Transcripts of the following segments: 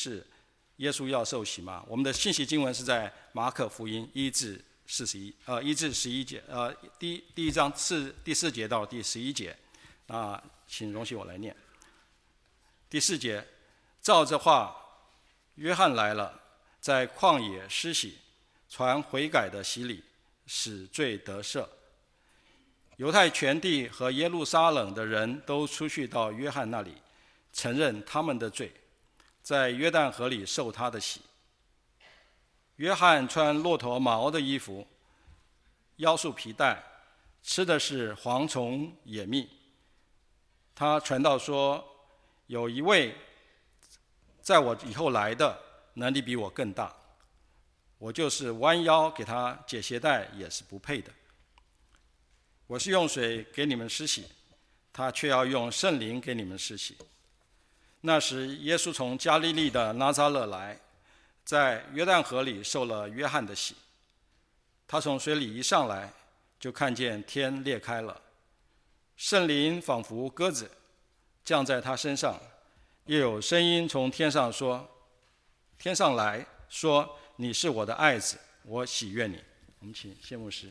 是耶稣要受洗吗？我们的信息经文是在马可福音一至四十一，呃，一至十一节，呃，第第一章四第四节到第十一节，啊，请容许我来念。第四节，照这话，约翰来了，在旷野施洗，传悔改的洗礼，使罪得赦。犹太全地和耶路撒冷的人都出去到约翰那里，承认他们的罪。在约旦河里受他的洗。约翰穿骆驼毛的衣服，腰束皮带，吃的是蝗虫野蜜。他传道说：“有一位在我以后来的，能力比我更大。我就是弯腰给他解鞋带，也是不配的。我是用水给你们施洗，他却要用圣灵给你们施洗。”那时，耶稣从加利利的拿撒勒来，在约旦河里受了约翰的洗。他从水里一上来，就看见天裂开了，圣灵仿佛鸽子降在他身上，又有声音从天上说：“天上来说，你是我的爱子，我喜悦你。”我们请谢牧师。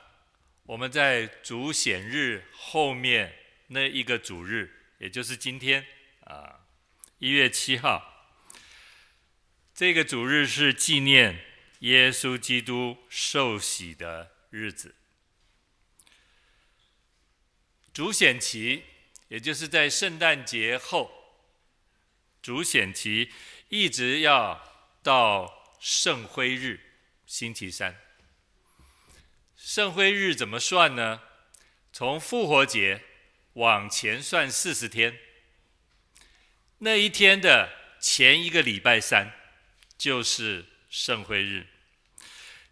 我们在主显日后面那一个主日，也就是今天啊，一月七号，这个主日是纪念耶稣基督受洗的日子。主显期，也就是在圣诞节后，主显期一直要到圣灰日，星期三。圣辉日怎么算呢？从复活节往前算四十天，那一天的前一个礼拜三就是圣辉日。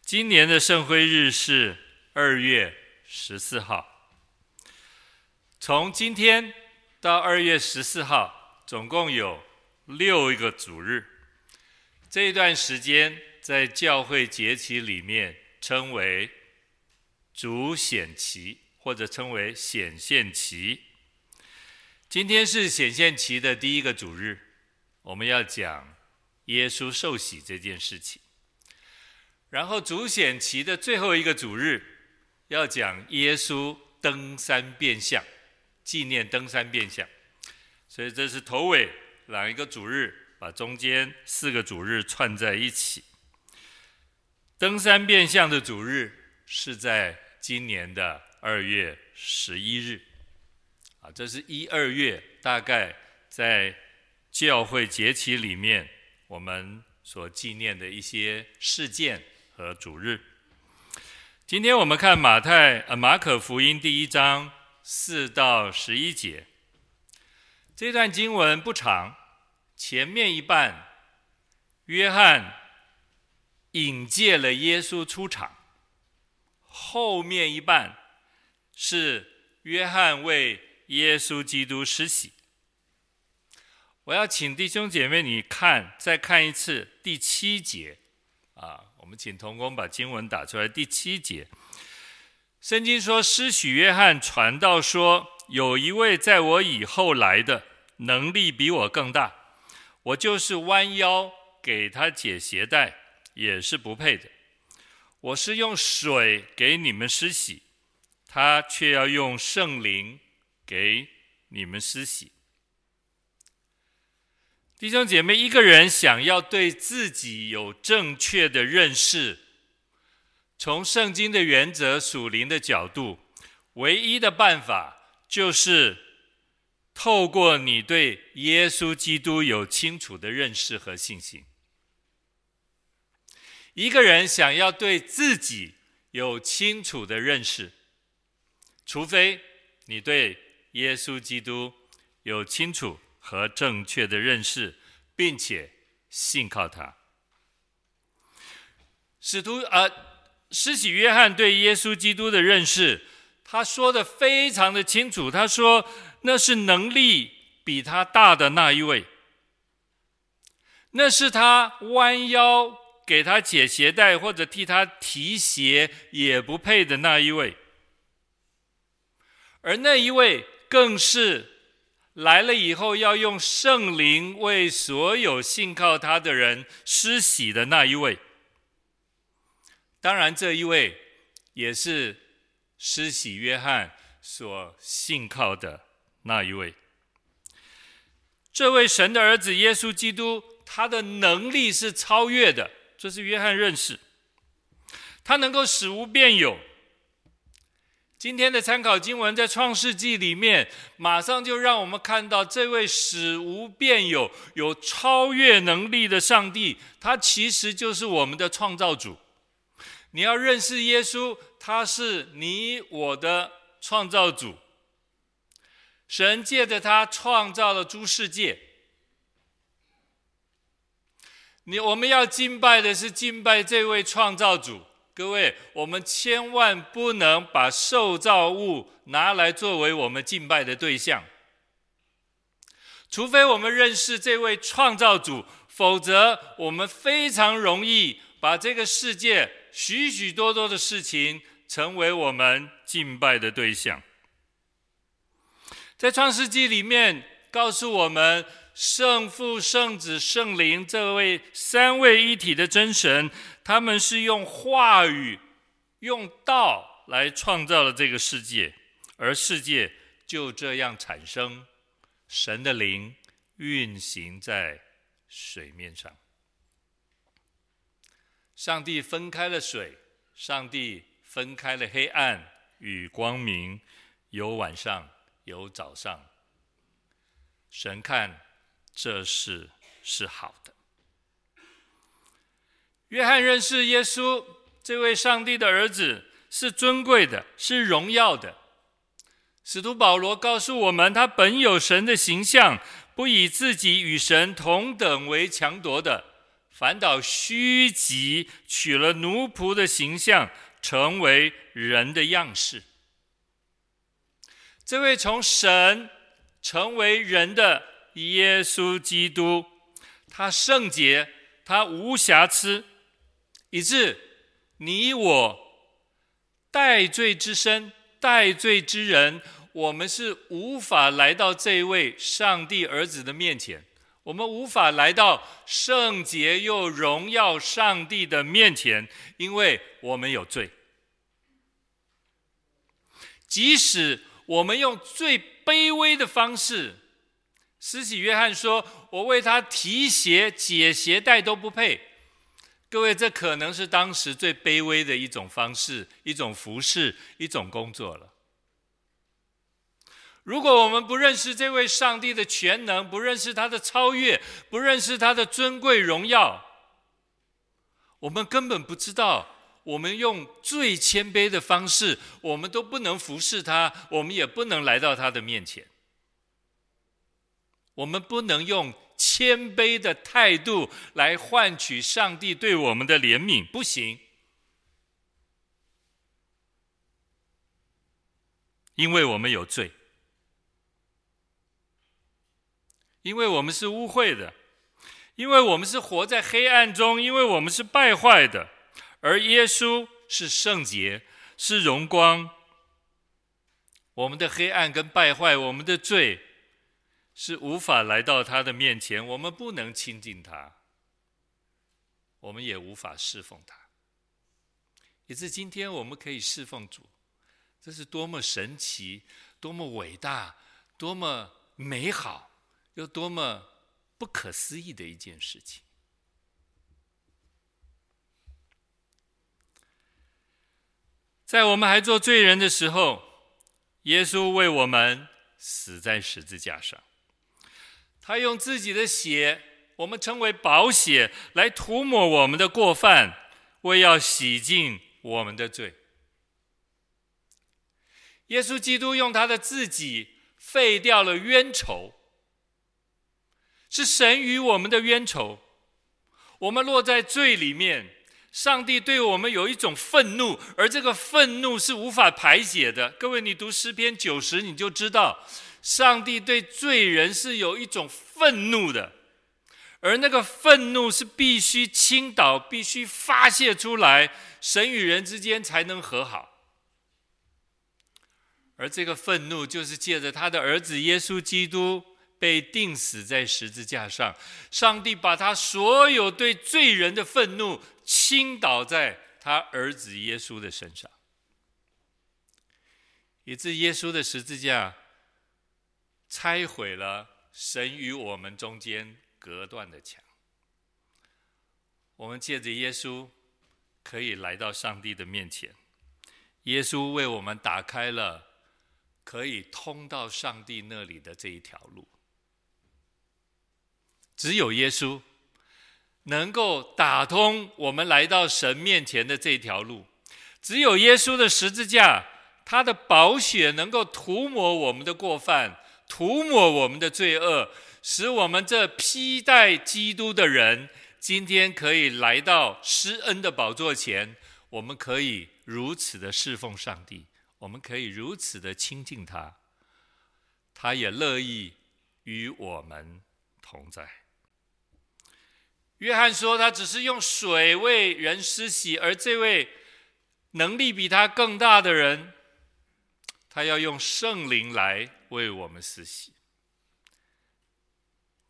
今年的圣辉日是二月十四号。从今天到二月十四号，总共有六个主日。这一段时间在教会节期里面称为。主显期，或者称为显现期。今天是显现期的第一个主日，我们要讲耶稣受洗这件事情。然后主显期的最后一个主日，要讲耶稣登山变相，纪念登山变相。所以这是头尾两一个主日，把中间四个主日串在一起。登山变相的主日是在。今年的二月十一日，啊，这是一二月大概在教会节期里面我们所纪念的一些事件和主日。今天我们看马太呃马可福音第一章四到十一节，这段经文不长，前面一半约翰引介了耶稣出场。后面一半是约翰为耶稣基督施洗。我要请弟兄姐妹，你看，再看一次第七节啊。我们请同工把经文打出来。第七节，圣经说：“施洗约翰传道说，有一位在我以后来的，能力比我更大，我就是弯腰给他解鞋带，也是不配的。”我是用水给你们施洗，他却要用圣灵给你们施洗。弟兄姐妹，一个人想要对自己有正确的认识，从圣经的原则、属灵的角度，唯一的办法就是透过你对耶稣基督有清楚的认识和信心。一个人想要对自己有清楚的认识，除非你对耶稣基督有清楚和正确的认识，并且信靠他。使徒呃，施洗约翰对耶稣基督的认识，他说的非常的清楚。他说，那是能力比他大的那一位，那是他弯腰给他解鞋带或者替他提鞋也不配的那一位，而那一位更是来了以后要用圣灵为所有信靠他的人施洗的那一位。当然，这一位也是施洗约翰所信靠的那一位。这位神的儿子耶稣基督，他的能力是超越的，这是约翰认识。他能够使无变有。今天的参考经文在创世纪里面，马上就让我们看到这位使无变有、有超越能力的上帝，他其实就是我们的创造主。你要认识耶稣，他是你我的创造主。神借着他创造了诸世界。你我们要敬拜的是敬拜这位创造主。各位，我们千万不能把受造物拿来作为我们敬拜的对象，除非我们认识这位创造主，否则我们非常容易把这个世界。许许多多的事情成为我们敬拜的对象。在创世纪里面告诉我们，圣父、圣子、圣灵这位三位一体的真神，他们是用话语、用道来创造了这个世界，而世界就这样产生。神的灵运行在水面上。上帝分开了水，上帝分开了黑暗与光明，有晚上，有早上。神看这事是好的。约翰认识耶稣这位上帝的儿子是尊贵的，是荣耀的。使徒保罗告诉我们，他本有神的形象，不以自己与神同等为强夺的。反倒虚己，取了奴仆的形象，成为人的样式。这位从神成为人的耶稣基督，他圣洁，他无瑕疵，以致你我带罪之身、带罪之人，我们是无法来到这位上帝儿子的面前。我们无法来到圣洁又荣耀上帝的面前，因为我们有罪。即使我们用最卑微的方式，施洗约翰说：“我为他提鞋、解鞋带都不配。”各位，这可能是当时最卑微的一种方式、一种服侍、一种工作了。如果我们不认识这位上帝的全能，不认识他的超越，不认识他的尊贵荣耀，我们根本不知道，我们用最谦卑的方式，我们都不能服侍他，我们也不能来到他的面前。我们不能用谦卑的态度来换取上帝对我们的怜悯，不行，因为我们有罪。因为我们是污秽的，因为我们是活在黑暗中，因为我们是败坏的，而耶稣是圣洁，是荣光。我们的黑暗跟败坏，我们的罪，是无法来到他的面前，我们不能亲近他，我们也无法侍奉他。也是今天我们可以侍奉主，这是多么神奇、多么伟大、多么美好。又多么不可思议的一件事情！在我们还做罪人的时候，耶稣为我们死在十字架上。他用自己的血，我们称为宝血，来涂抹我们的过犯，为要洗净我们的罪。耶稣基督用他的自己废掉了冤仇，是神与我们的冤仇。我们落在罪里面，上帝对我们有一种愤怒，而这个愤怒是无法排解的。各位，你读诗篇九十，你就知道，上帝对罪人是有一种愤怒的，而那个愤怒是必须倾倒、必须发泄出来，神与人之间才能和好。而这个愤怒，就是借着他的儿子耶稣基督被钉死在十字架上，上帝把他所有对罪人的愤怒倾倒在他儿子耶稣的身上，以致耶稣的十字架拆毁了神与我们中间隔断的墙。我们借着耶稣可以来到上帝的面前，耶稣为我们打开了。可以通到上帝那里的这一条路，只有耶稣能够打通我们来到神面前的这条路。只有耶稣的十字架，他的宝血能够涂抹我们的过犯，涂抹我们的罪恶，使我们这披戴基督的人，今天可以来到施恩的宝座前，我们可以如此的侍奉上帝。我们可以如此的亲近他，他也乐意与我们同在。约翰说，他只是用水为人施洗，而这位能力比他更大的人，他要用圣灵来为我们施洗。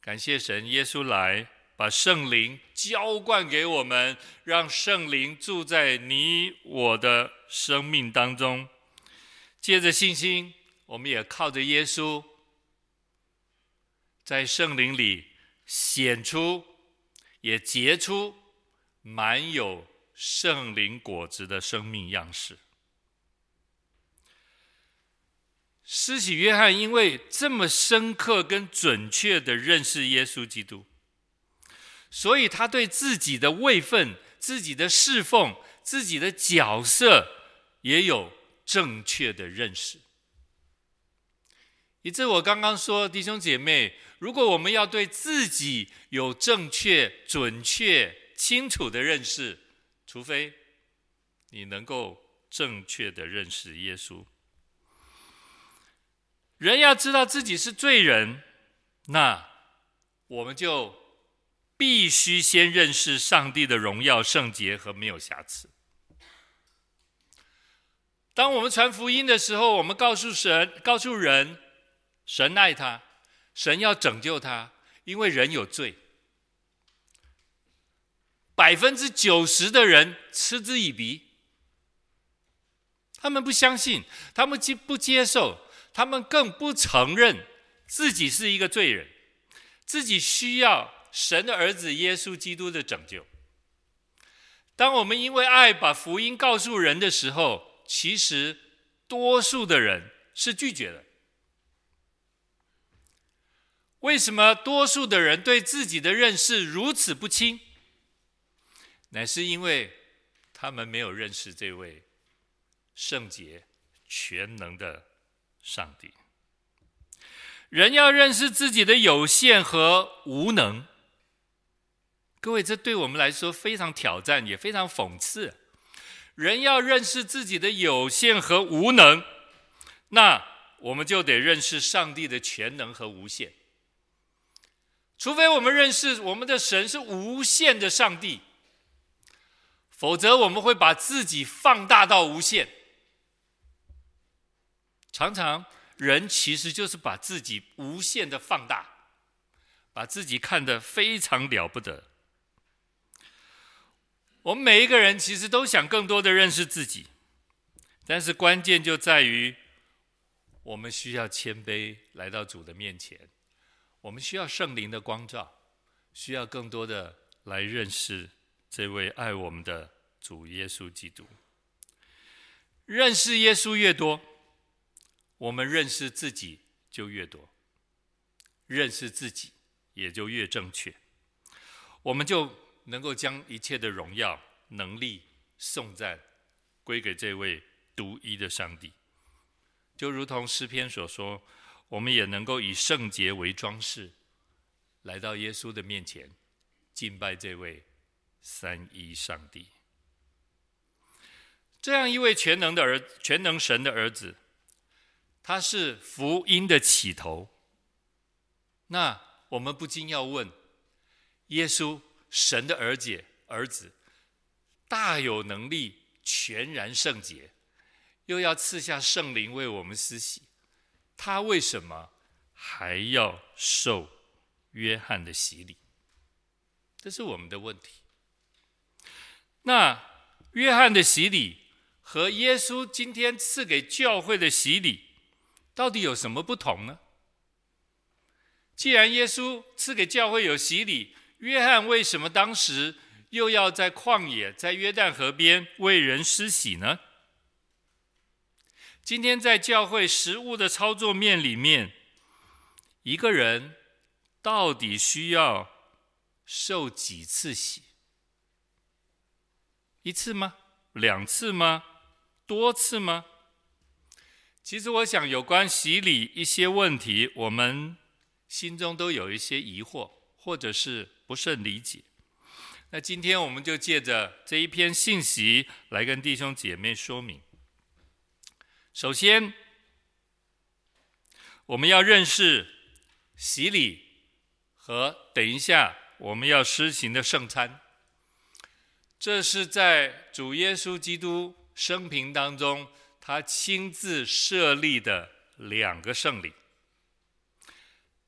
感谢神，耶稣来把圣灵浇灌给我们，让圣灵住在你我的生命当中。借着信心，我们也靠着耶稣，在圣灵里显出，也结出满有圣灵果子的生命样式。施洗约翰因为这么深刻跟准确的认识耶稣基督，所以他对自己的位分、自己的侍奉、自己的角色也有。正确的认识，以致我刚刚说，弟兄姐妹，如果我们要对自己有正确、准确、清楚的认识，除非你能够正确的认识耶稣。人要知道自己是罪人，那我们就必须先认识上帝的荣耀、圣洁和没有瑕疵。当我们传福音的时候，我们告诉神、告诉人，神爱他，神要拯救他，因为人有罪。百分之九十的人嗤之以鼻，他们不相信，他们接不接受，他们更不承认自己是一个罪人，自己需要神的儿子耶稣基督的拯救。当我们因为爱把福音告诉人的时候，其实，多数的人是拒绝的。为什么多数的人对自己的认识如此不清？乃是因为他们没有认识这位圣洁全能的上帝。人要认识自己的有限和无能。各位，这对我们来说非常挑战，也非常讽刺。人要认识自己的有限和无能，那我们就得认识上帝的全能和无限。除非我们认识我们的神是无限的上帝，否则我们会把自己放大到无限。常常人其实就是把自己无限的放大，把自己看得非常了不得。我们每一个人其实都想更多的认识自己，但是关键就在于，我们需要谦卑来到主的面前，我们需要圣灵的光照，需要更多的来认识这位爱我们的主耶稣基督。认识耶稣越多，我们认识自己就越多，认识自己也就越正确，我们就。能够将一切的荣耀能力、颂赞归给这位独一的上帝。就如同诗篇所说，我们也能够以圣洁为装饰，来到耶稣的面前，敬拜这位三一上帝。这样一位全能的儿，全能神的儿子，他是福音的起头。那我们不禁要问：耶稣，神的儿子，儿子大有能力，全然圣洁。又要赐下圣灵为我们施洗，他为什么还要受约翰的洗礼？这是我们的问题。那约翰的洗礼和耶稣今天赐给教会的洗礼，到底有什么不同呢？既然耶稣赐给教会有洗礼，约翰为什么当时又要在旷野，在约旦河边为人施洗呢？今天在教会食物的操作面里面，一个人到底需要受几次洗？一次吗？两次吗？多次吗？其实我想，有关洗礼一些问题，我们心中都有一些疑惑，或者是不甚理解。那今天我们就借着这一篇信息来跟弟兄姐妹说明。首先，我们要认识洗礼和等一下我们要施行的圣餐。这是在主耶稣基督生平当中，他亲自设立的两个圣礼。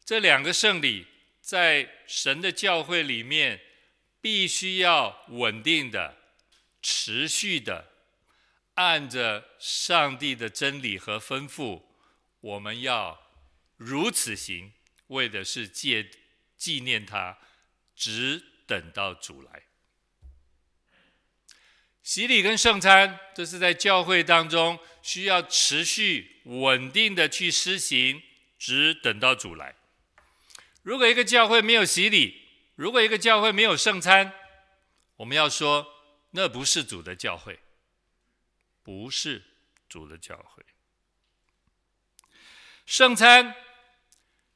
这两个圣礼在神的教会里面，必须要稳定的、持续的。按着上帝的真理和吩咐，我们要如此行，为的是借纪念他，只等到主来。洗礼跟圣餐，这是在教会当中需要持续稳定的去施行，只等到主来。如果一个教会没有洗礼，如果一个教会没有圣餐，我们要说那不是主的教会。不是主的教会。圣餐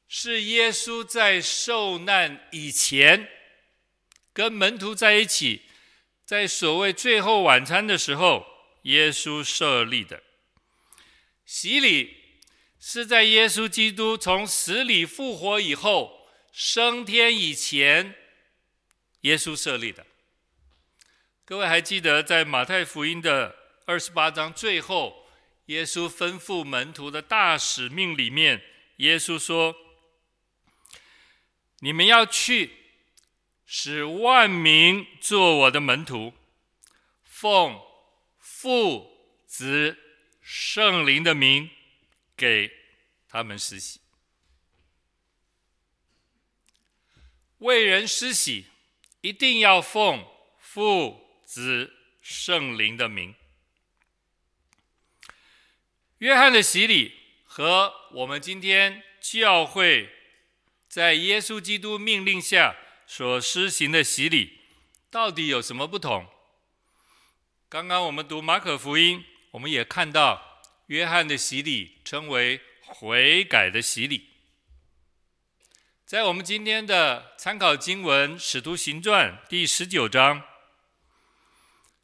是耶稣在受难以前，跟门徒在一起，在所谓最后晚餐的时候，耶稣设立的。洗礼是在耶稣基督从死里复活以后，升天以前，耶稣设立的。各位还记得在马太福音的二十八章最后，耶稣吩咐门徒的大使命里面，耶稣说：“你们要去，使万民做我的门徒，奉父、子、圣灵的名给他们施洗。为人施洗，一定要奉父、子、圣灵的名。”约翰的洗礼和我们今天教会在耶稣基督命令下所施行的洗礼，到底有什么不同？刚刚我们读马可福音，我们也看到约翰的洗礼称为悔改的洗礼。在我们今天的参考经文《使徒行传》第十九章，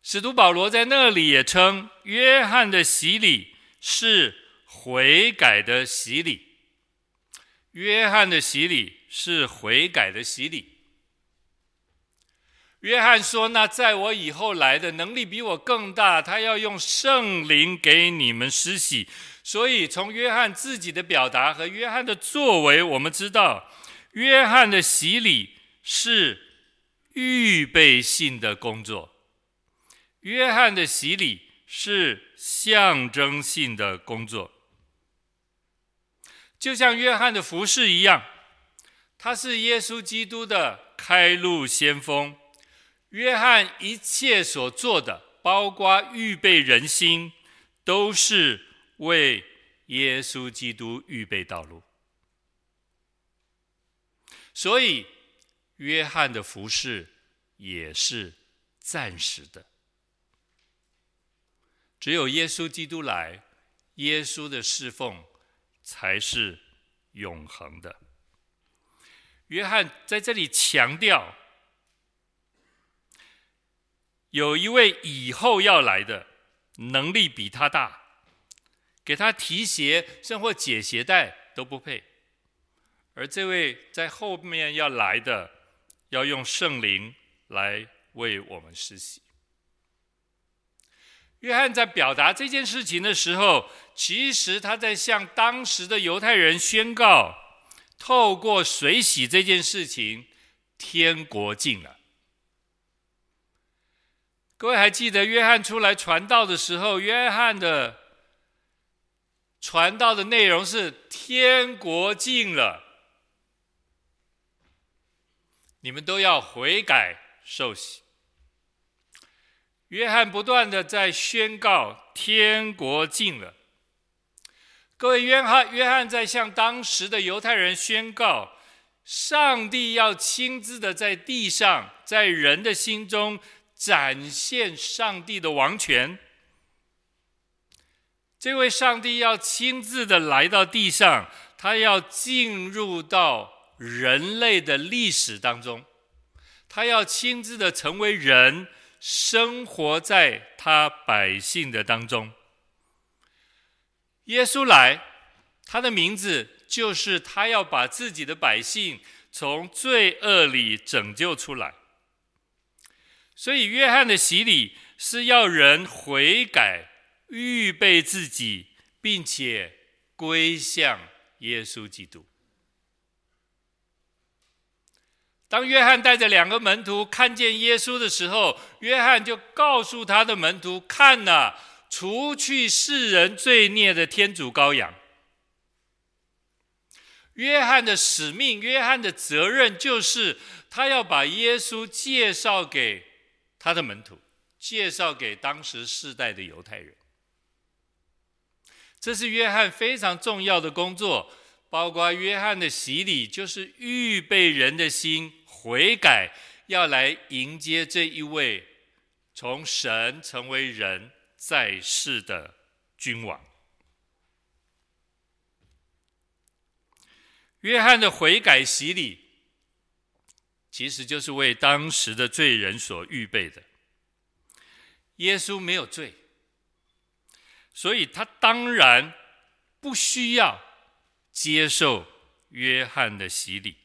使徒保罗在那里也称约翰的洗礼。是悔改的洗礼。约翰的洗礼是悔改的洗礼。约翰说：“那在我以后来的能力比我更大，他要用圣灵给你们施洗。”所以从约翰自己的表达和约翰的作为，我们知道，约翰的洗礼是预备性的工作。约翰的洗礼是象征性的工作，就像约翰的服事一样，他是耶稣基督的开路先锋。约翰一切所做的，包括预备人心，都是为耶稣基督预备道路。所以，约翰的服事也是暂时的，只有耶稣基督来，耶稣的侍奉才是永恒的。约翰在这里强调，有一位以后要来的，能力比他大，给他提鞋甚或解鞋带都不配。而这位在后面要来的，要用圣灵来为我们施洗。约翰在表达这件事情的时候，其实他在向当时的犹太人宣告：透过水洗这件事情，天国近了。各位还记得约翰出来传道的时候，约翰的传道的内容是“天国近了”，你们都要悔改受洗。约翰不断的在宣告天国近了。各位，约翰约翰在向当时的犹太人宣告，上帝要亲自的在地上，在人的心中展现上帝的王权。这位上帝要亲自的来到地上，他要进入到人类的历史当中，他要亲自的成为人。生活在他百姓的当中。耶稣来，他的名字就是他要把自己的百姓从罪恶里拯救出来。所以，约翰的洗礼是要人悔改、预备自己，并且归向耶稣基督。当约翰带着两个门徒看见耶稣的时候，约翰就告诉他的门徒：“看哪，除去世人罪孽的天主羔羊。”约翰的使命，约翰的责任，就是他要把耶稣介绍给他的门徒，介绍给当时世代的犹太人。这是约翰非常重要的工作，包括约翰的洗礼，就是预备人的心。悔改，要来迎接这一位从神成为人在世的君王。约翰的悔改洗礼，其实就是为当时的罪人所预备的。耶稣没有罪，所以他当然不需要接受约翰的洗礼。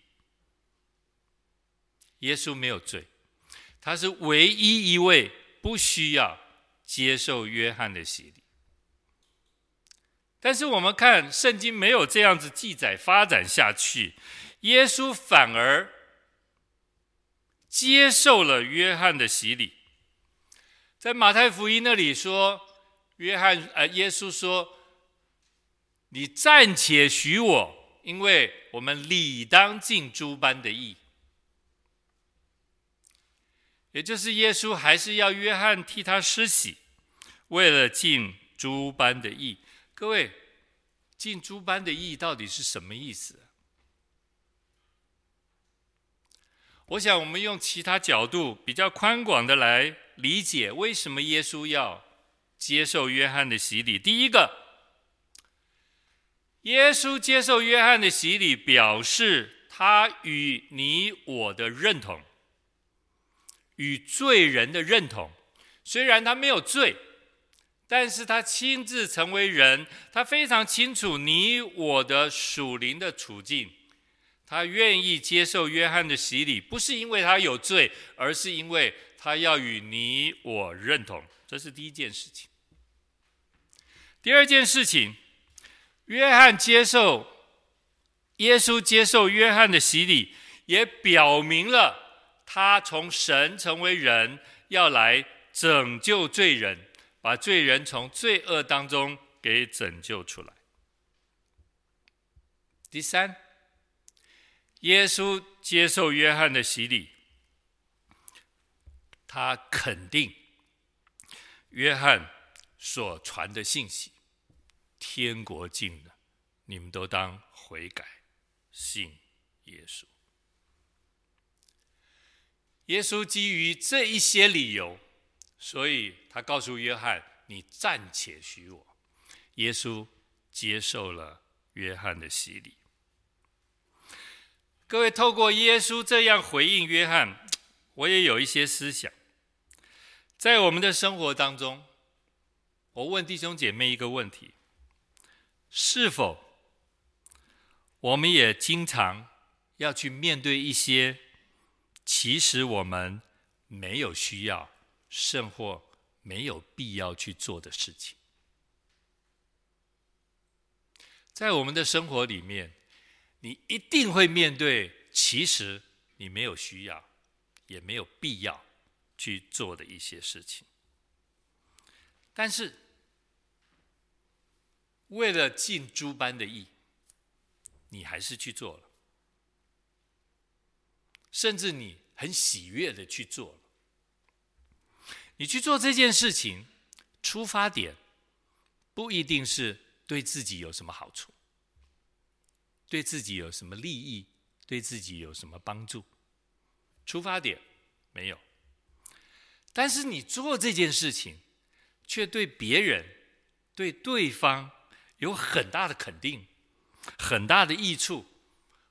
耶稣没有罪，他是唯一一位不需要接受约翰的洗礼。但是我们看圣经没有这样子记载发展下去，耶稣反而接受了约翰的洗礼。在马太福音那里说，约翰呃，耶稣说：“你暂且许我，因为我们理当尽诸般的义。”也就是耶稣还是要约翰替他施洗，为了尽诸般的义。各位，尽诸般的义到底是什么意思？我想我们用其他角度比较宽广的来理解，为什么耶稣要接受约翰的洗礼。第一个，耶稣接受约翰的洗礼，表示他与你我的认同。与罪人的认同，虽然他没有罪，但是他亲自成为人，他非常清楚你我的属灵的处境，他愿意接受约翰的洗礼，不是因为他有罪，而是因为他要与你我认同，这是第一件事情。第二件事情，约翰接受耶稣接受约翰的洗礼，也表明了。他从神成为人，要来拯救罪人，把罪人从罪恶当中给拯救出来。第三，耶稣接受约翰的洗礼，他肯定约翰所传的信息：天国近了，你们都当悔改，信耶稣。耶稣基于这一些理由，所以他告诉约翰：“你暂且许我。”耶稣接受了约翰的洗礼。各位，透过耶稣这样回应约翰，我也有一些思想。在我们的生活当中，我问弟兄姐妹一个问题：是否我们也经常要去面对一些其实我们没有需要，甚或没有必要去做的事情？在我们的生活里面，你一定会面对其实你没有需要，也没有必要。去做的一些事情，但是为了尽诸般的义，你还是去做了，甚至你很喜悦的去做了。你去做这件事情，出发点不一定是对自己有什么好处，对自己有什么利益，对自己有什么帮助，出发点没有。但是你做这件事情，却对别人、对对方有很大的肯定、很大的益处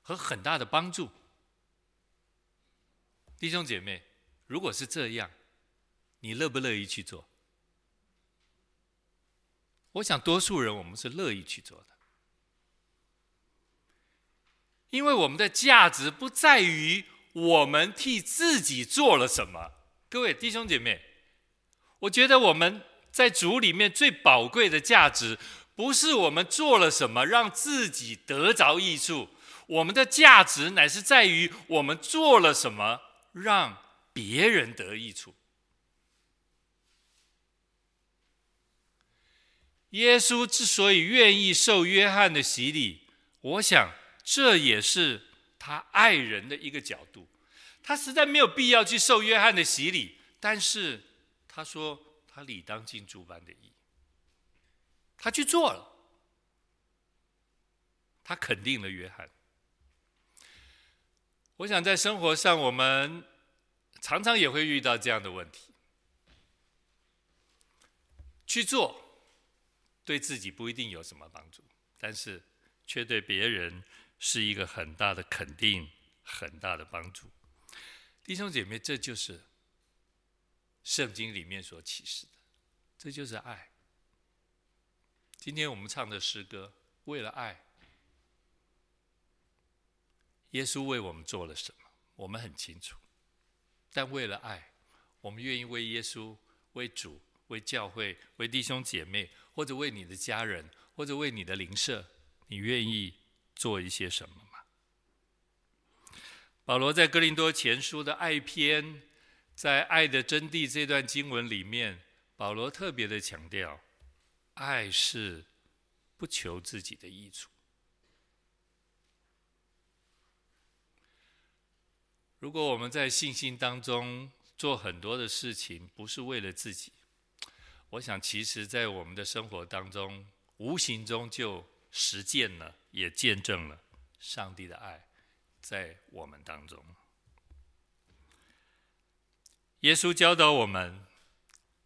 和很大的帮助。弟兄姐妹，如果是这样，你乐不乐意去做？我想多数人我们是乐意去做的，因为我们的价值不在于我们替自己做了什么。各位弟兄姐妹，我觉得我们在主里面最宝贵的价值，不是我们做了什么让自己得着益处，我们的价值乃是在于我们做了什么让别人得益处。耶稣之所以愿意受约翰的洗礼，我想这也是他爱人的一个角度。他实在没有必要去受约翰的洗礼，但是他说他理当尽诸般的义，他去做了，他肯定了约翰。我想在生活上，我们常常也会遇到这样的问题：去做，对自己不一定有什么帮助，但是却对别人是一个很大的肯定，很大的帮助。弟兄姐妹，这就是圣经里面所启示的，这就是爱。今天我们唱的诗歌，为了爱，耶稣为我们做了什么？我们很清楚。但为了爱，我们愿意为耶稣、为主、为教会、为弟兄姐妹，或者为你的家人，或者为你的邻舍，你愿意做一些什么吗？保罗在哥林多前书的爱篇，在爱的真谛这段经文里面，保罗特别的强调，爱是不求自己的益处。如果我们在信心当中做很多的事情，不是为了自己，我想其实在我们的生活当中，无形中就实践了，也见证了上帝的爱。在我们当中，耶稣教导我们，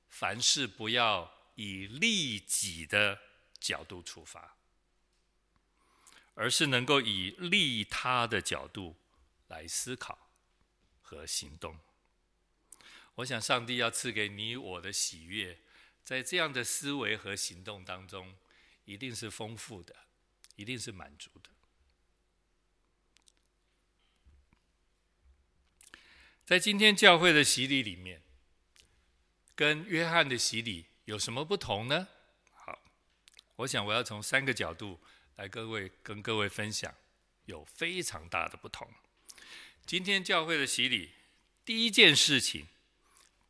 凡事不要以利己的角度出发，而是能够以利他的角度来思考和行动。我想，上帝要赐给你我的喜悦，在这样的思维和行动当中，一定是丰富的，一定是满足的。在今天教会的洗礼里面，跟约翰的洗礼有什么不同呢？好，我想我要从三个角度来各位跟各位分享，有非常大的不同。今天教会的洗礼，第一件事情，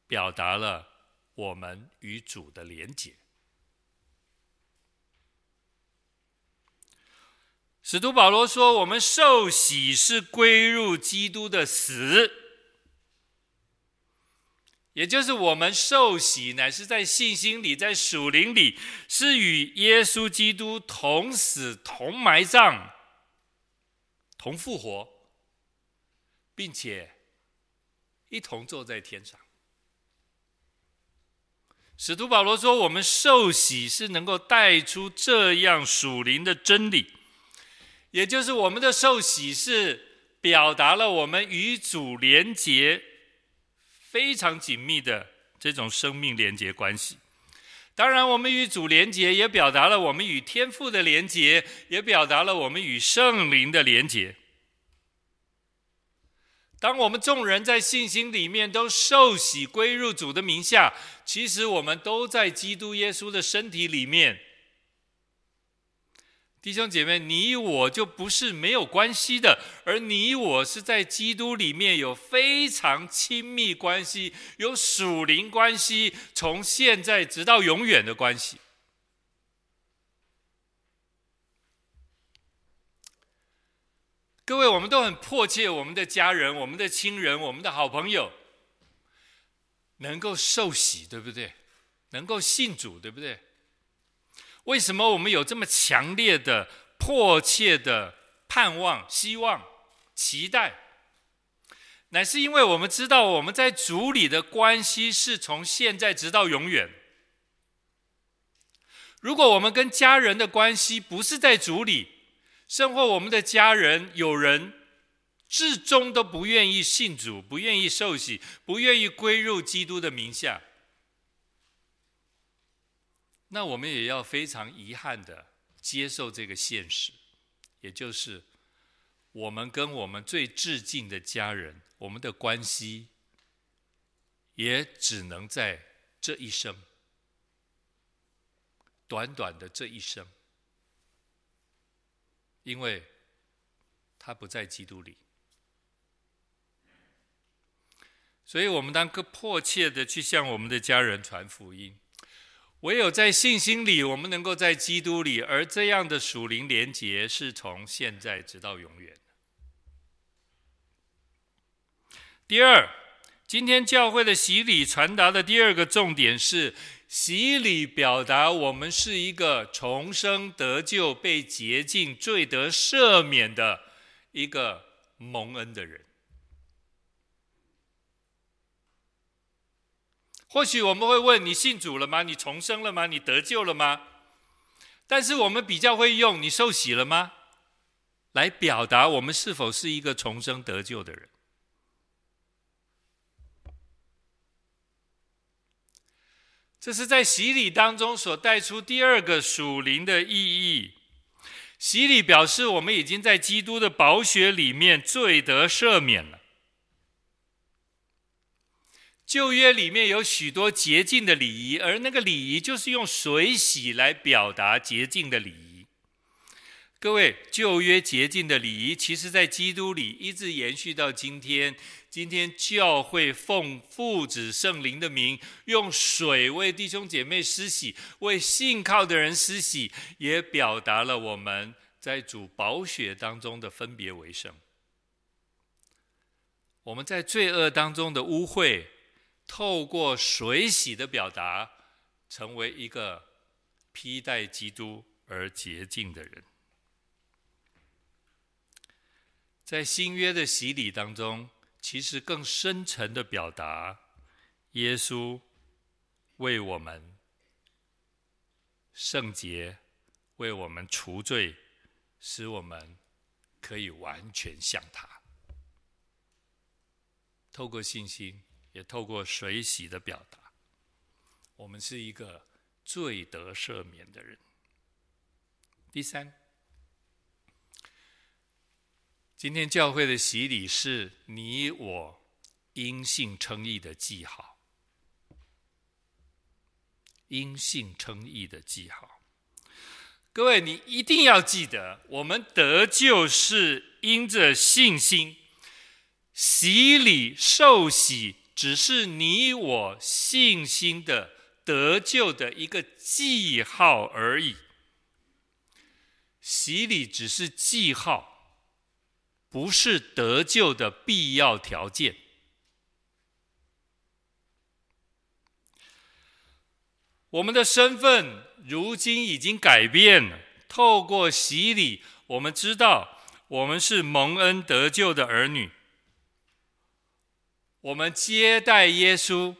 表达了我们与主的连结。使徒保罗说：“我们受洗是归入基督的死。”也就是我们受洗，乃是在信心里，在属灵里，是与耶稣基督同死、同埋葬、同复活，并且一同坐在天上。使徒保罗说：“我们受洗是能够带出这样属灵的真理，也就是我们的受洗是表达了我们与主连结非常紧密的这种生命连结关系。当然，我们与主连结也表达了我们与天父的连结，也表达了我们与圣灵的连结。”当我们众人在信心里面都受洗归入主的名下，其实我们都在基督耶稣的身体里面。弟兄姐妹，你我就不是没有关系的，而你我是在基督里面有非常亲密关系，有属灵关系，从现在直到永远的关系。各位，我们都很迫切，我们的家人、我们的亲人、我们的好朋友能够受洗，对不对？能够信主，对不对？为什么我们有这么强烈的、迫切的盼望、希望、期待？乃是因为我们知道我们在主里的关系是从现在直到永远。如果我们跟家人的关系不是在主里，甚或我们的家人、友人，至终都不愿意信主，不愿意受洗，不愿意归入基督的名下，那我们也要非常遗憾的接受这个现实，也就是我们跟我们最致敬的家人，我们的关系，也只能在这一生，短短的这一生。因为他不在基督里，所以我们当个迫切的去向我们的家人传福音。唯有在信心里，我们能够在基督里，而这样的属灵连结是从现在直到永远。第二，今天教会的洗礼传达的第二个重点是。洗礼表达我们是一个重生得救、被洁净、罪得赦免的一个蒙恩的人。或许我们会问：你信主了吗？你重生了吗？你得救了吗？但是我们比较会用“你受洗了吗”来表达我们是否是一个重生得救的人。这是在洗礼当中所带出第二个属灵的意义。洗礼表示我们已经在基督的宝血里面罪得赦免了。旧约里面有许多洁净的礼仪，而那个礼仪就是用水洗来表达洁净的礼仪。各位，旧约洁净的礼仪，其实在基督里一直延续到今天。今天教会奉父子圣灵的名，用水为弟兄姐妹施洗，为信靠的人施洗，也表达了我们在主宝血当中的分别为圣。我们在罪恶当中的污秽，透过水洗的表达，成为一个披戴基督而洁净的人。在新约的洗礼当中，其实更深沉的表达，耶稣为我们圣洁，为我们除罪，使我们可以完全像他。透过信心，也透过水洗的表达，我们是一个罪得赦免的人。第三。今天教会的洗礼是你我因信称义的记号，因信称义的记号。各位，你一定要记得，我们得救是因着信心，洗礼受洗只是你我信心的得救的一个记号而已。洗礼只是记号。不是得救的必要条件。我们的身份如今已经改变了。透过洗礼，我们知道我们是蒙恩得救的儿女。我们接待耶稣，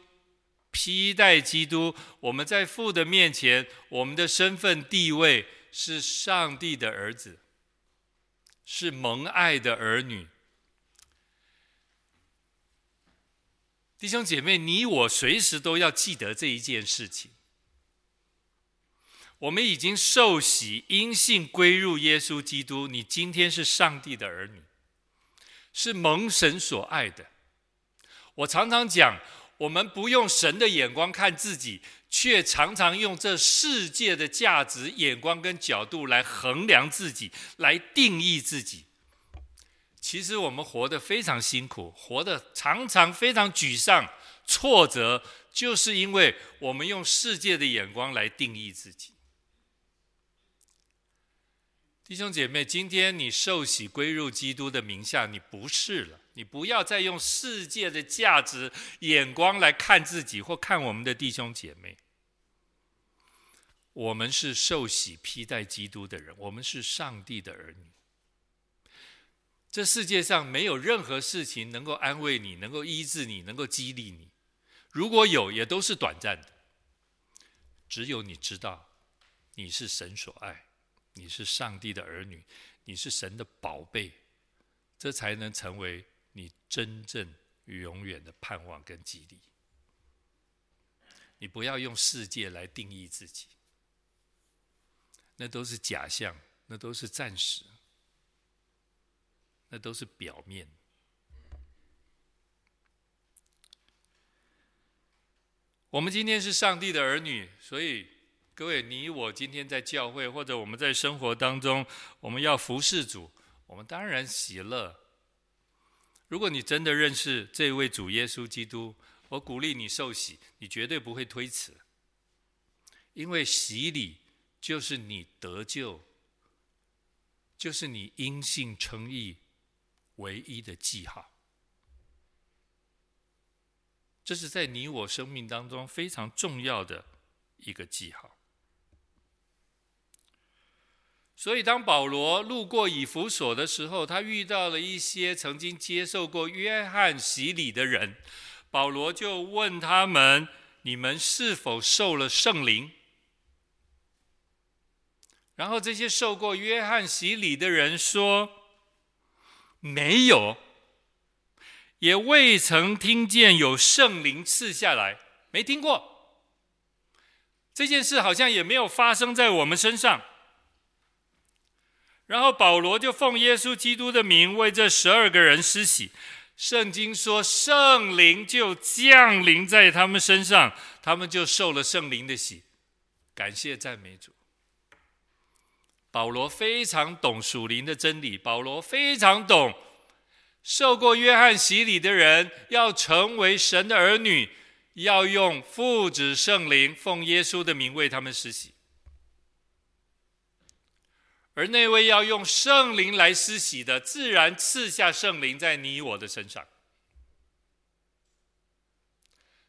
披戴基督，我们在父的面前，我们的身份地位是上帝的儿子，是蒙爱的儿女。弟兄姐妹，你我随时都要记得这一件事情。我们已经受洗，因信归入耶稣基督。你今天是上帝的儿女，是蒙神所爱的。我常常讲，我们不用神的眼光看自己，却常常用这世界的价值、眼光跟角度来衡量自己，来定义自己。其实我们活得非常辛苦，活得常常非常沮丧、挫折，就是因为我们用世界的眼光来定义自己。弟兄姐妹，今天你受洗归入基督的名下，你不是了，你不要再用世界的价值眼光来看自己或看我们的弟兄姐妹。我们是受洗披戴基督的人，我们是上帝的儿女。这世界上没有任何事情能够安慰你，能够医治你，能够激励你。如果有，也都是短暂的。只有你知道，你是神所爱，你是上帝的儿女，你是神的宝贝，这才能成为你真正永远的盼望跟激励。你不要用世界来定义自己，那都是假象，那都是暂时。那都是表面。我们今天是上帝的儿女，所以各位，你我今天在教会或者我们在生活当中，我们要服侍主，我们当然喜乐。如果你真的认识这位主耶稣基督，我鼓励你受洗，你绝对不会推辞，因为洗礼就是你得救，就是你因信称义。唯一的记号，这是在你我生命当中非常重要的一个记号。所以，当保罗路过以弗所的时候，他遇到了一些曾经接受过约翰洗礼的人，保罗就问他们：“你们是否受了圣灵？”然后，这些受过约翰洗礼的人说。没有，也未曾听见有圣灵赐下来，没听过。这件事好像也没有发生在我们身上。然后保罗就奉耶稣基督的名为这十二个人施洗。圣经说圣灵就降临在他们身上，他们就受了圣灵的洗。感谢赞美主。保罗非常懂属灵的真理，保罗非常懂，受过约翰洗礼的人要成为神的儿女，要用父子圣灵奉耶稣的名为他们施洗，而那位要用圣灵来施洗的，自然赐下圣灵在你我的身上。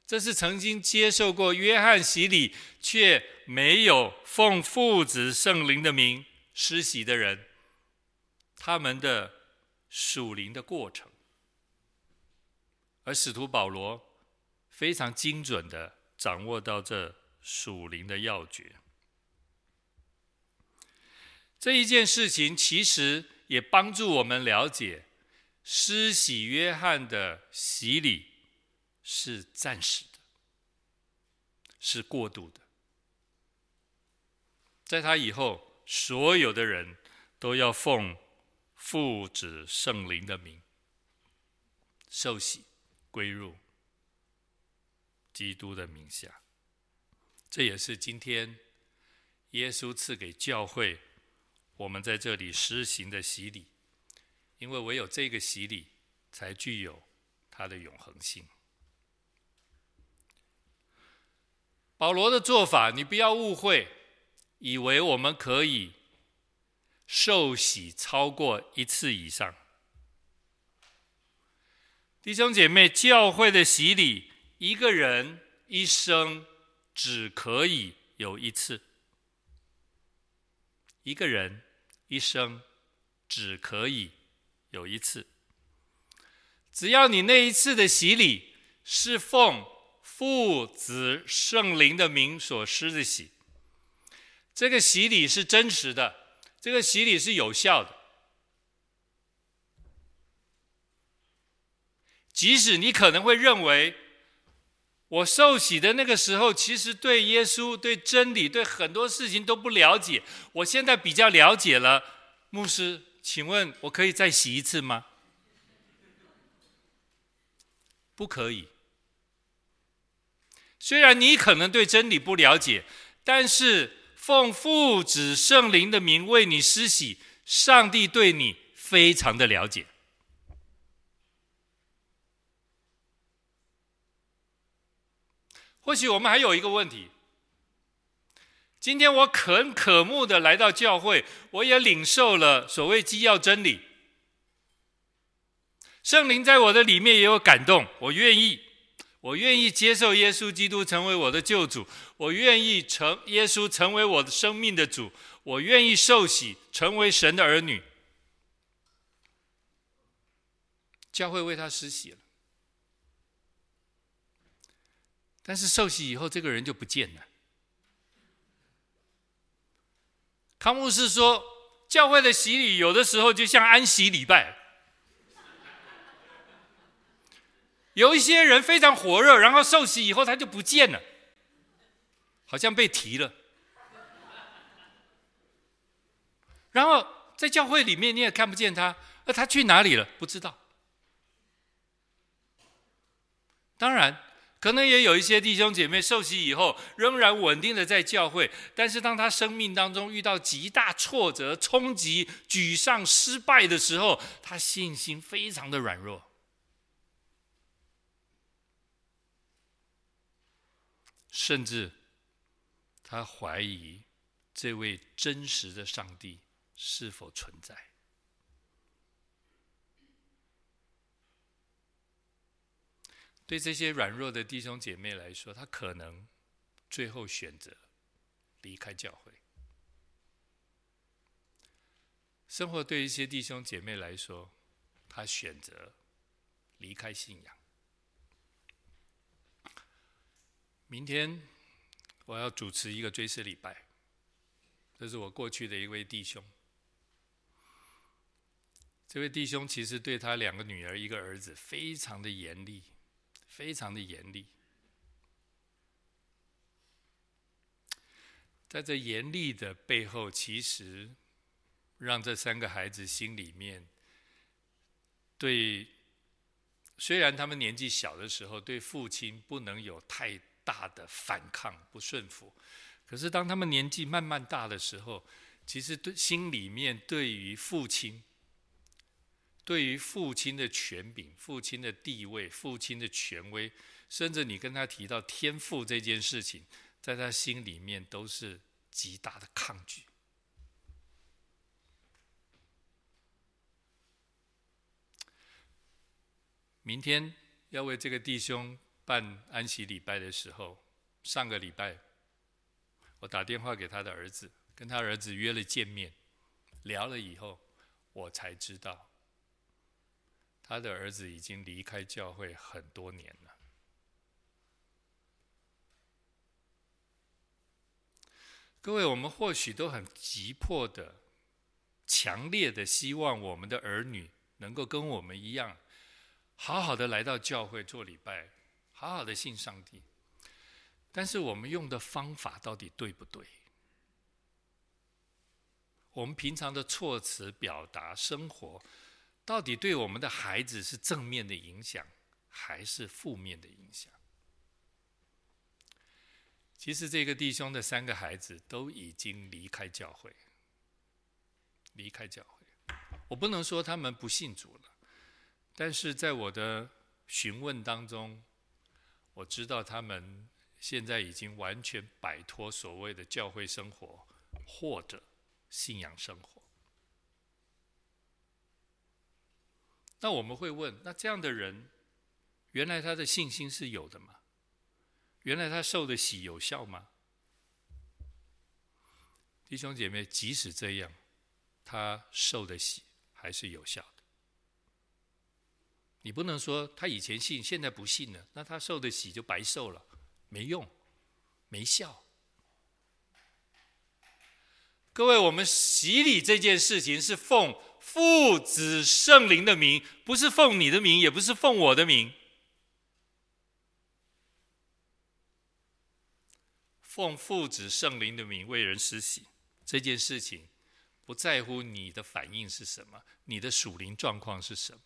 这是曾经接受过约翰洗礼却没有奉父子圣灵的名。施洗的人，他们的属灵的过程，而使徒保罗非常精准地掌握到这属灵的要诀。这一件事情其实也帮助我们了解，施洗约翰的洗礼是暂时的，是过渡的，在他以后。所有的人都要奉父子圣灵的名受洗归入基督的名下，这也是今天耶稣赐给教会我们在这里施行的洗礼，因为唯有这个洗礼才具有它的永恒性。保罗的做法，你不要误会。以为我们可以受洗超过一次以上，弟兄姐妹，教会的洗礼，一个人一生只可以有一次。一个人一生只可以有一次。只要你那一次的洗礼是奉父子圣灵的名所施的洗。这个洗礼是真实的，这个洗礼是有效的。即使你可能会认为，我受洗的那个时候，其实对耶稣、对真理、对很多事情都不了解。我现在比较了解了，牧师，请问我可以再洗一次吗？不可以。虽然你可能对真理不了解，但是奉父子圣灵的名为你施洗，上帝对你非常的了解。或许我们还有一个问题：今天我很渴慕的来到教会，我也领受了所谓基要真理，圣灵在我的里面也有感动，我愿意，我愿意接受耶稣基督成为我的救主，我愿意成耶稣成为我的生命的主，我愿意受洗成为神的儿女，教会为他施洗了。但是受洗以后，这个人就不见了。康牧师说，教会的洗礼有的时候就像安息礼拜，有一些人非常火热，然后受洗以后他就不见了，好像被提了。然后在教会里面你也看不见他，那他去哪里了？不知道。当然。可能也有一些弟兄姐妹受洗以后仍然稳定的在教会，但是当他生命当中遇到极大挫折、冲击、沮丧、失败的时候，他信心非常的软弱，甚至他怀疑这位真实的上帝是否存在。对这些软弱的弟兄姐妹来说，他可能最后选择离开教会。生活对一些弟兄姐妹来说，他选择离开信仰。明天我要主持一个追思礼拜，这是我过去的一位弟兄。这位弟兄其实对他两个女儿、一个儿子非常的严厉。非常的严厉，在这严厉的背后，其实让这三个孩子心里面对，虽然他们年纪小的时候对父亲不能有太大的反抗、不顺服，可是当他们年纪慢慢大的时候，其实对心里面对于父亲。对于父亲的权柄、父亲的地位、父亲的权威，甚至你跟他提到天赋这件事情，在他心里面都是极大的抗拒。明天要为这个弟兄办安息礼拜的时候，上个礼拜我打电话给他的儿子，跟他儿子约了见面，聊了以后，我才知道。他的儿子已经离开教会很多年了。各位，我们或许都很急迫的、强烈的希望我们的儿女能够跟我们一样，好好的来到教会做礼拜，好好的信上帝。但是我们用的方法到底对不对？我们平常的措辞、表达、生活。到底对我们的孩子是正面的影响，还是负面的影响？其实这个弟兄的三个孩子都已经离开教会，离开教会。我不能说他们不信主了，但是在我的询问当中，我知道他们现在已经完全摆脱所谓的教会生活或者信仰生活。那我们会问：那这样的人，原来他的信心是有的吗？原来他受的洗有效吗？弟兄姐妹，即使这样，他受的洗还是有效的。你不能说他以前信，现在不信了，那他受的洗就白受了，没用，没效。各位，我们洗礼这件事情是奉父子圣灵的名，不是奉你的名，也不是奉我的名。奉父子圣灵的名为人施洗这件事情，不在乎你的反应是什么，你的属灵状况是什么。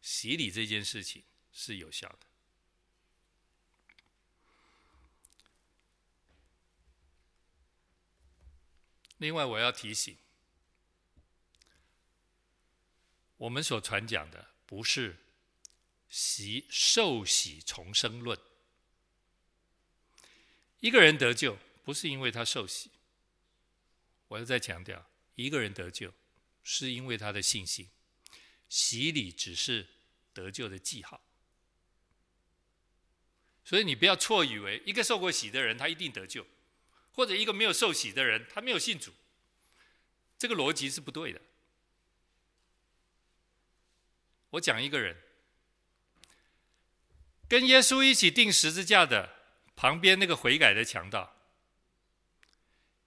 洗礼这件事情是有效的。另外，我要提醒，我们所传讲的不是洗受洗重生论。一个人得救，不是因为他受洗。我要再强调，一个人得救，是因为他的信心。洗礼只是得救的记号。所以你不要错以为一个受过洗的人，他一定得救，或者一个没有受洗的人，他没有信主。这个逻辑是不对的。我讲一个人，跟耶稣一起钉十字架的。旁边那个悔改的强盗，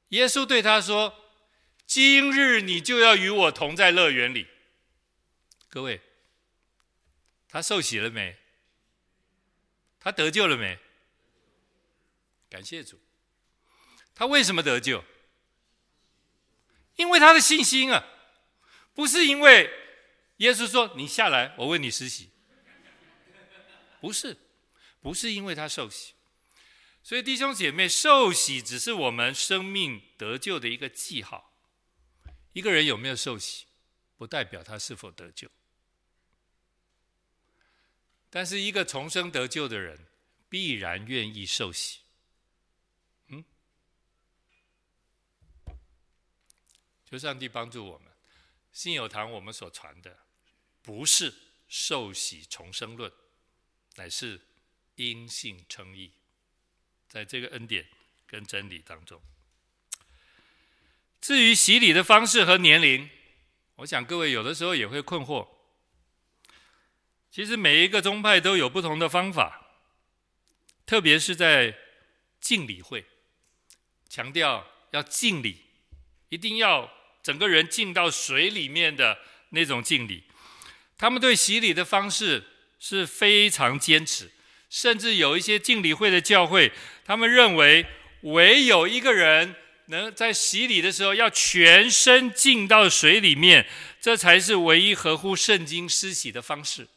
耶稣对他说：“今日你就要与我同在乐园里。”各位，他受洗了没？他得救了没？感谢主。他为什么得救？因为他的信心啊，不是因为耶稣说：“你下来，我为你施洗。”不是，不是因为他受洗。所以弟兄姐妹，受洗只是我们生命得救的一个记号。一个人有没有受洗，不代表他是否得救。但是一个重生得救的人，必然愿意受洗。求上帝帮助我们。信友堂我们所传的，不是受洗重生论，乃是因信称义。在这个恩典跟真理当中，至于洗礼的方式和年龄，我想各位有的时候也会困惑。其实每一个宗派都有不同的方法，特别是在敬礼会，强调要敬礼，一定要整个人浸到水里面的那种浸礼。他们对洗礼的方式是非常坚持。甚至有一些浸礼会的教会，他们认为唯有一个人能在洗礼的时候要全身浸到水里面，这才是唯一合乎圣经施洗的方式。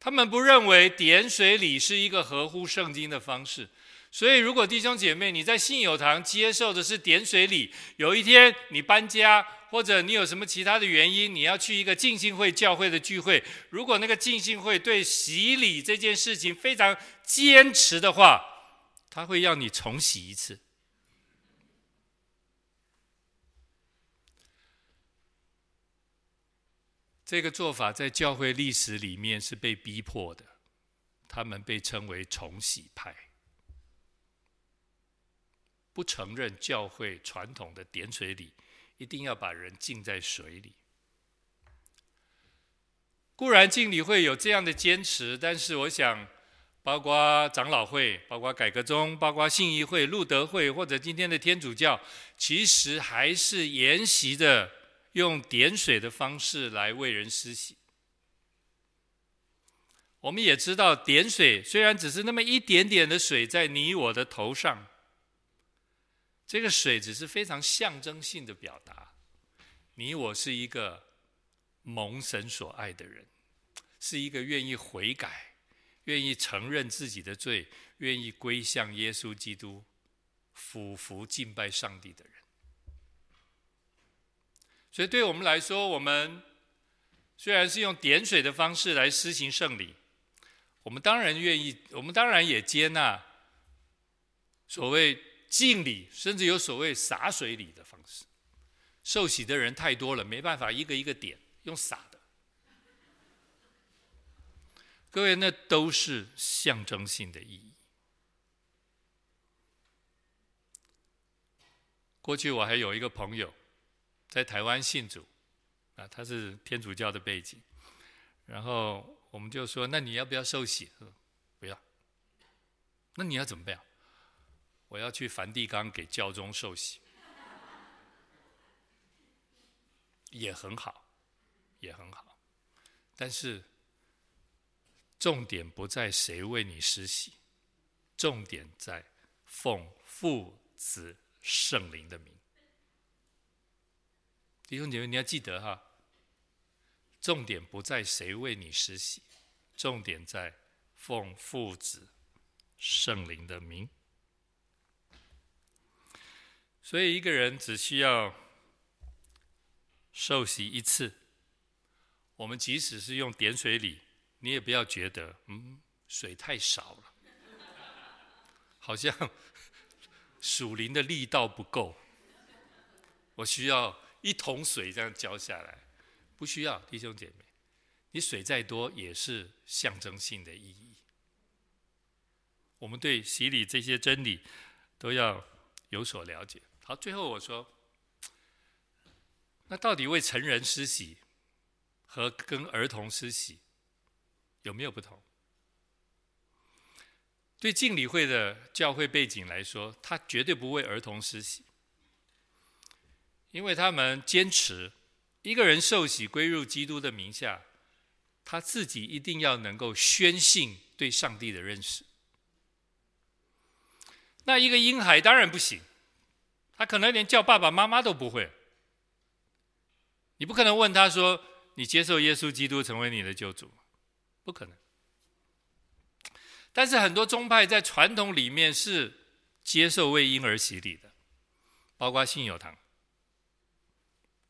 他们不认为点水礼是一个合乎圣经的方式。所以，如果弟兄姐妹你在信友堂接受的是点水礼，有一天你搬家，或者你有什么其他的原因，你要去一个浸信会教会的聚会，如果那个浸信会对洗礼这件事情非常坚持的话，他会要你重洗一次。这个做法在教会历史里面是被逼迫的，他们被称为重洗派。不承认教会传统的点水礼，一定要把人浸在水里。固然浸礼会有这样的坚持，但是我想，包括长老会、包括改革宗、包括信义会、路德会，或者今天的天主教，其实还是沿袭着用点水的方式来为人施洗。我们也知道，点水虽然只是那么一点点的水在你我的头上。这个水只是非常象征性的表达，你我是一个蒙神所爱的人，是一个愿意悔改、愿意承认自己的罪、愿意归向耶稣基督、俯伏敬拜上帝的人。所以，对我们来说，我们虽然是用点水的方式来施行圣礼，我们当然愿意，我们当然也接纳所谓。敬礼，甚至有所谓洒水礼的方式。受洗的人太多了，没办法一个一个点，用洒的。各位，那都是象征性的意义。过去我还有一个朋友，在台湾信主，啊，他是天主教的背景，然后我们就说，那你要不要受洗？不要。那你要怎么办？我要去梵蒂冈给教宗受洗，也很好，也很好，但是重点不在谁为你施洗，重点在奉父子圣灵的名。弟兄姐妹，你要记得哈，重点不在谁为你施洗，重点在奉父子圣灵的名。所以一个人只需要受洗一次，我们即使是用点水礼，你也不要觉得嗯，水太少了，好像 属灵的力道不够，我需要。一桶水这样浇下来，不需要弟兄姐妹，你水再多也是象征性的意义。我们对洗礼这些真理都要有所了解。好，最后我说，那到底为成人施洗和跟儿童施洗有没有不同？对敬礼会的教会背景来说，他绝对不为儿童施洗。因为他们坚持，一个人受洗归入基督的名下，他自己一定要能够宣信对上帝的认识。那一个婴孩当然不行，他可能连叫爸爸妈妈都不会。你不可能问他说：“你接受耶稣基督成为你的救主？”不可能。但是很多宗派在传统里面是接受为婴儿洗礼的，包括信友堂。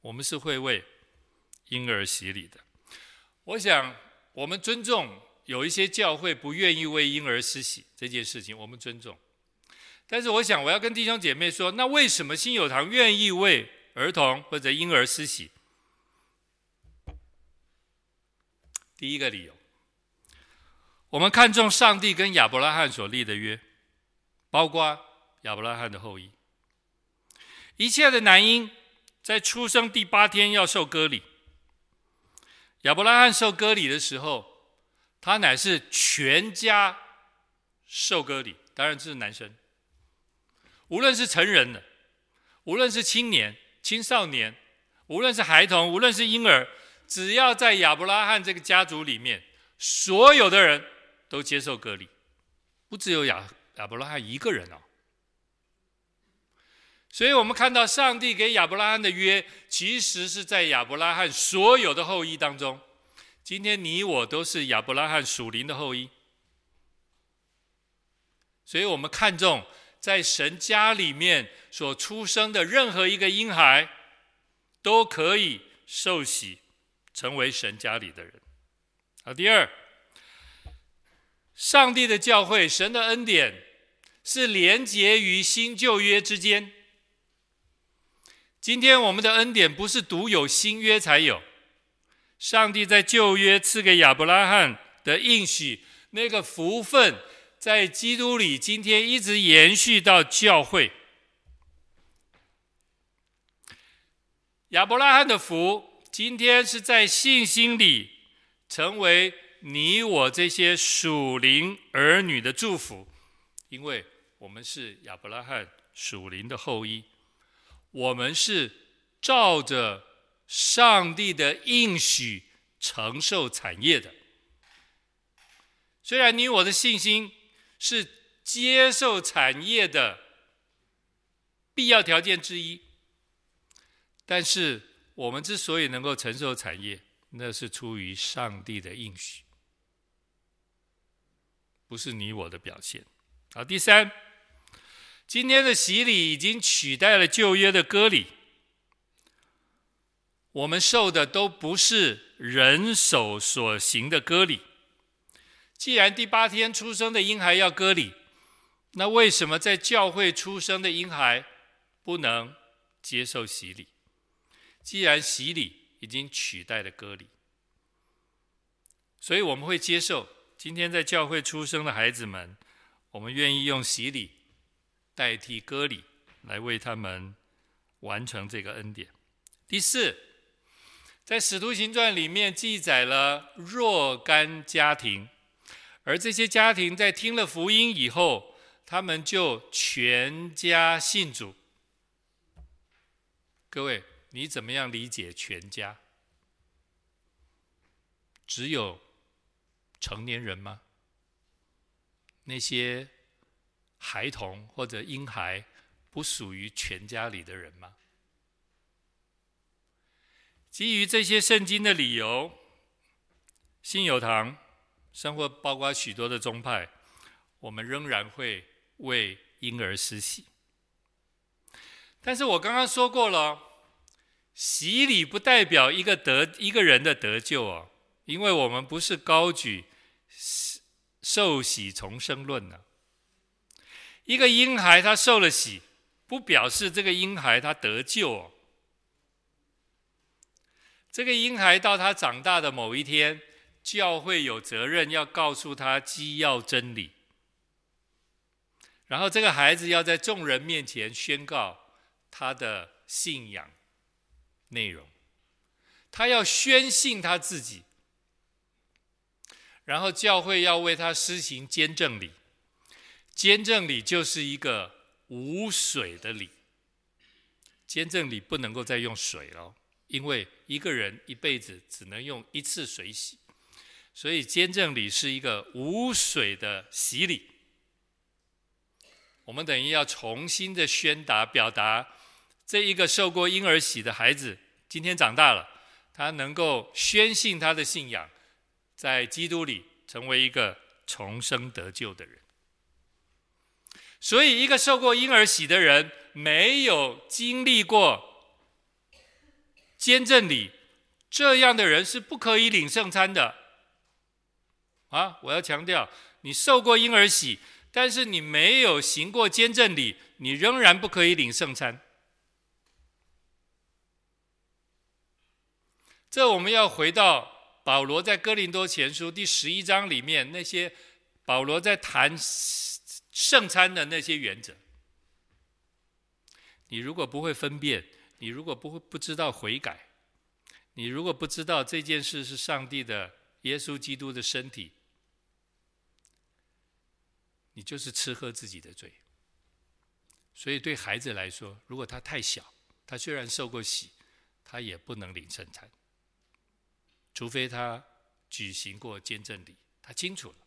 我们是会为婴儿洗礼的。我想，我们尊重有一些教会不愿意为婴儿施洗这件事情，我们尊重。但是，我想我要跟弟兄姐妹说，那为什么新友堂愿意为儿童或者婴儿施洗？第一个理由，我们看重上帝跟亚伯拉罕所立的约，包括亚伯拉罕的后裔，一切的男婴。在出生第八天要受割礼。亚伯拉罕受割礼的时候，他乃是全家受割礼，当然这是男生。无论是成人的，无论是青年、青少年，无论是孩童，无论是婴儿，只要在亚伯拉罕这个家族里面，所有的人都接受割礼，不只有亚亚伯拉罕一个人哦。所以我们看到上帝给亚伯拉罕的约，其实是在亚伯拉罕所有的后裔当中。今天你我都是亚伯拉罕属灵的后裔，所以我们看重在神家里面所出生的任何一个婴孩，都可以受洗，成为神家里的人。好，第二，上帝的教会，神的恩典是连结于新旧约之间。今天我们的恩典不是独有新约才有，上帝在旧约赐给亚伯拉罕的应许，那个福分在基督里，今天一直延续到教会。亚伯拉罕的福，今天是在信心里成为你我这些属灵儿女的祝福，因为我们是亚伯拉罕属灵的后裔。我们是照着上帝的应许承受产业的。虽然你我的信心是接受产业的必要条件之一，但是我们之所以能够承受产业，那是出于上帝的应许，不是你我的表现。好，第三。今天的洗礼已经取代了旧约的割礼，我们受的都不是人手所行的割礼。既然第八天出生的婴孩要割礼，那为什么在教会出生的婴孩不能接受洗礼？既然洗礼已经取代了割礼，所以我们会接受今天在教会出生的孩子们，我们愿意用洗礼。代替割礼来为他们完成这个恩典。第四，在《使徒行传》里面记载了若干家庭，而这些家庭在听了福音以后，他们就全家信主。各位，你怎么样理解全家？只有成年人吗？那些孩童或者婴孩不属于全家里的人吗？基于这些圣经的理由，信友堂，生活包括许多的宗派，我们仍然会为婴儿施洗。但是我刚刚说过了，洗礼不代表一个得一个人的得救哦，因为我们不是高举受洗重生论呢。一个婴孩他受了洗，不表示这个婴孩他得救哦。这个婴孩到他长大的某一天，教会有责任要告诉他基要真理，然后这个孩子要在众人面前宣告他的信仰内容，他要宣信他自己，然后教会要为他施行坚证礼，坚证礼就是一个无水的礼，坚证礼不能够再用水了。因为一个人一辈子只能用一次水洗，所以坚证礼是一个无水的洗礼。我们等于要重新的宣达、表达，这一个受过婴儿洗的孩子，今天长大了，他能够宣信他的信仰，在基督里成为一个重生得救的人。所以，一个受过婴儿洗的人，没有经历过。坚证礼，这样的人是不可以领圣餐的。啊，我要强调，你受过婴儿洗，但是你没有行过坚证礼，你仍然不可以领圣餐。这我们要回到保罗在哥林多前书第十一章里面那些保罗在谈圣餐的那些原则。你如果不会分辨，你如果不会不知道悔改，你如果不知道这件事是上帝的耶稣基督的身体，你就是吃喝自己的罪。所以对孩子来说，如果他太小，他虽然受过洗，他也不能领圣餐，除非他举行过坚证礼，他清楚了，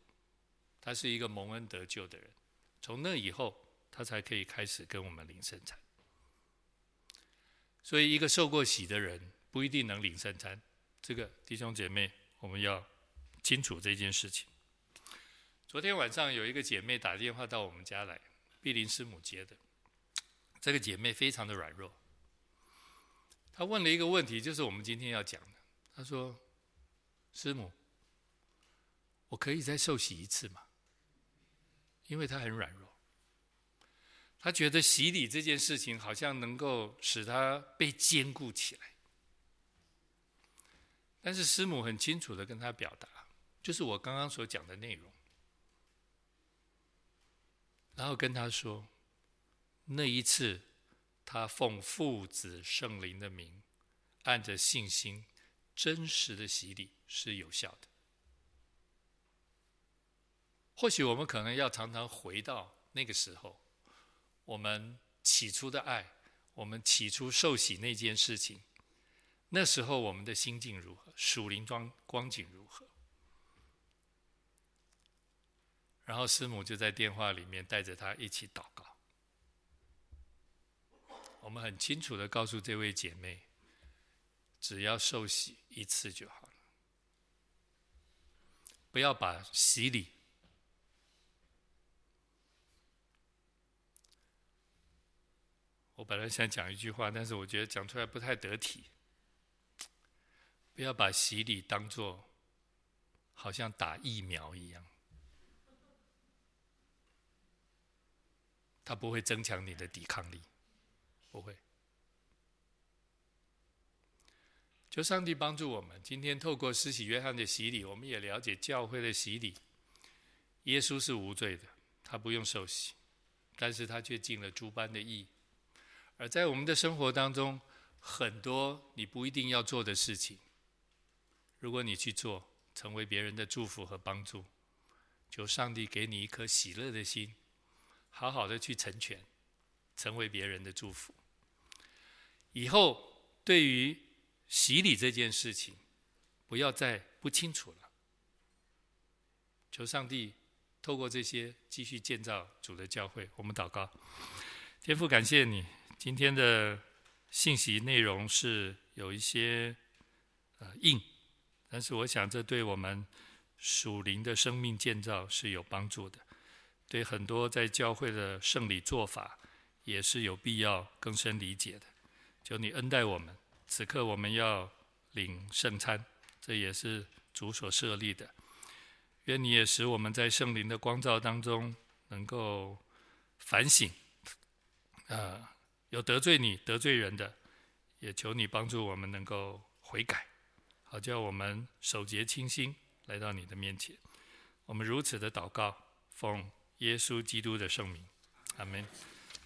他是一个蒙恩得救的人，从那以后，他才可以开始跟我们领圣餐。所以，一个受过洗的人不一定能领圣餐。这个弟兄姐妹，我们要清楚这件事情。昨天晚上有一个姐妹打电话到我们家来，碧林师母接的。这个姐妹非常的软弱，她问了一个问题，就是我们今天要讲的。她说：“师母，我可以再受洗一次吗？”因为她很软弱。她觉得洗礼这件事情好像能够使她被坚固起来，但是师母很清楚的跟她表达，就是我刚刚所讲的内容，然后跟他说，那一次他奉父子圣灵的名，按着信心真实的洗礼是有效的。或许我们可能要常常回到那个时候。我们起初的爱，我们起初受洗那件事情，那时候我们的心境如何？属灵光光景如何？然后师母就在电话里面带着他一起祷告。我们很清楚的告诉这位姐妹，只要受洗一次就好了，不要把洗礼。我本来想讲一句话，但是我觉得讲出来不太得体。不要把洗礼当作好像打疫苗一样，它不会增强你的抵抗力，不会。求上帝帮助我们，今天透过施洗约翰的洗礼，我们也了解教会的洗礼。耶稣是无罪的，他不用受洗，但是他却尽了诸般的义。而在我们的生活当中，很多你不一定要做的事情，如果你去做，成为别人的祝福和帮助，求上帝给你一颗喜乐的心，好好的去成全，成为别人的祝福。以后对于洗礼这件事情，不要再不清楚了。求上帝透过这些继续建造主的教会。我们祷告，天父，感谢你今天的信息内容是有一些呃硬。但是我想，这对我们属灵的生命建造是有帮助的，对很多在教会的圣礼做法也是有必要更深理解的。求你恩待我们，此刻我们要领圣餐，这也是主所设立的。愿你也使我们在圣灵的光照当中能够反省，啊，有得罪你、得罪人的，也求你帮助我们能够悔改。好叫我们手洁清心来到你的面前，我们如此的祷告，奉耶稣基督的圣名，阿门。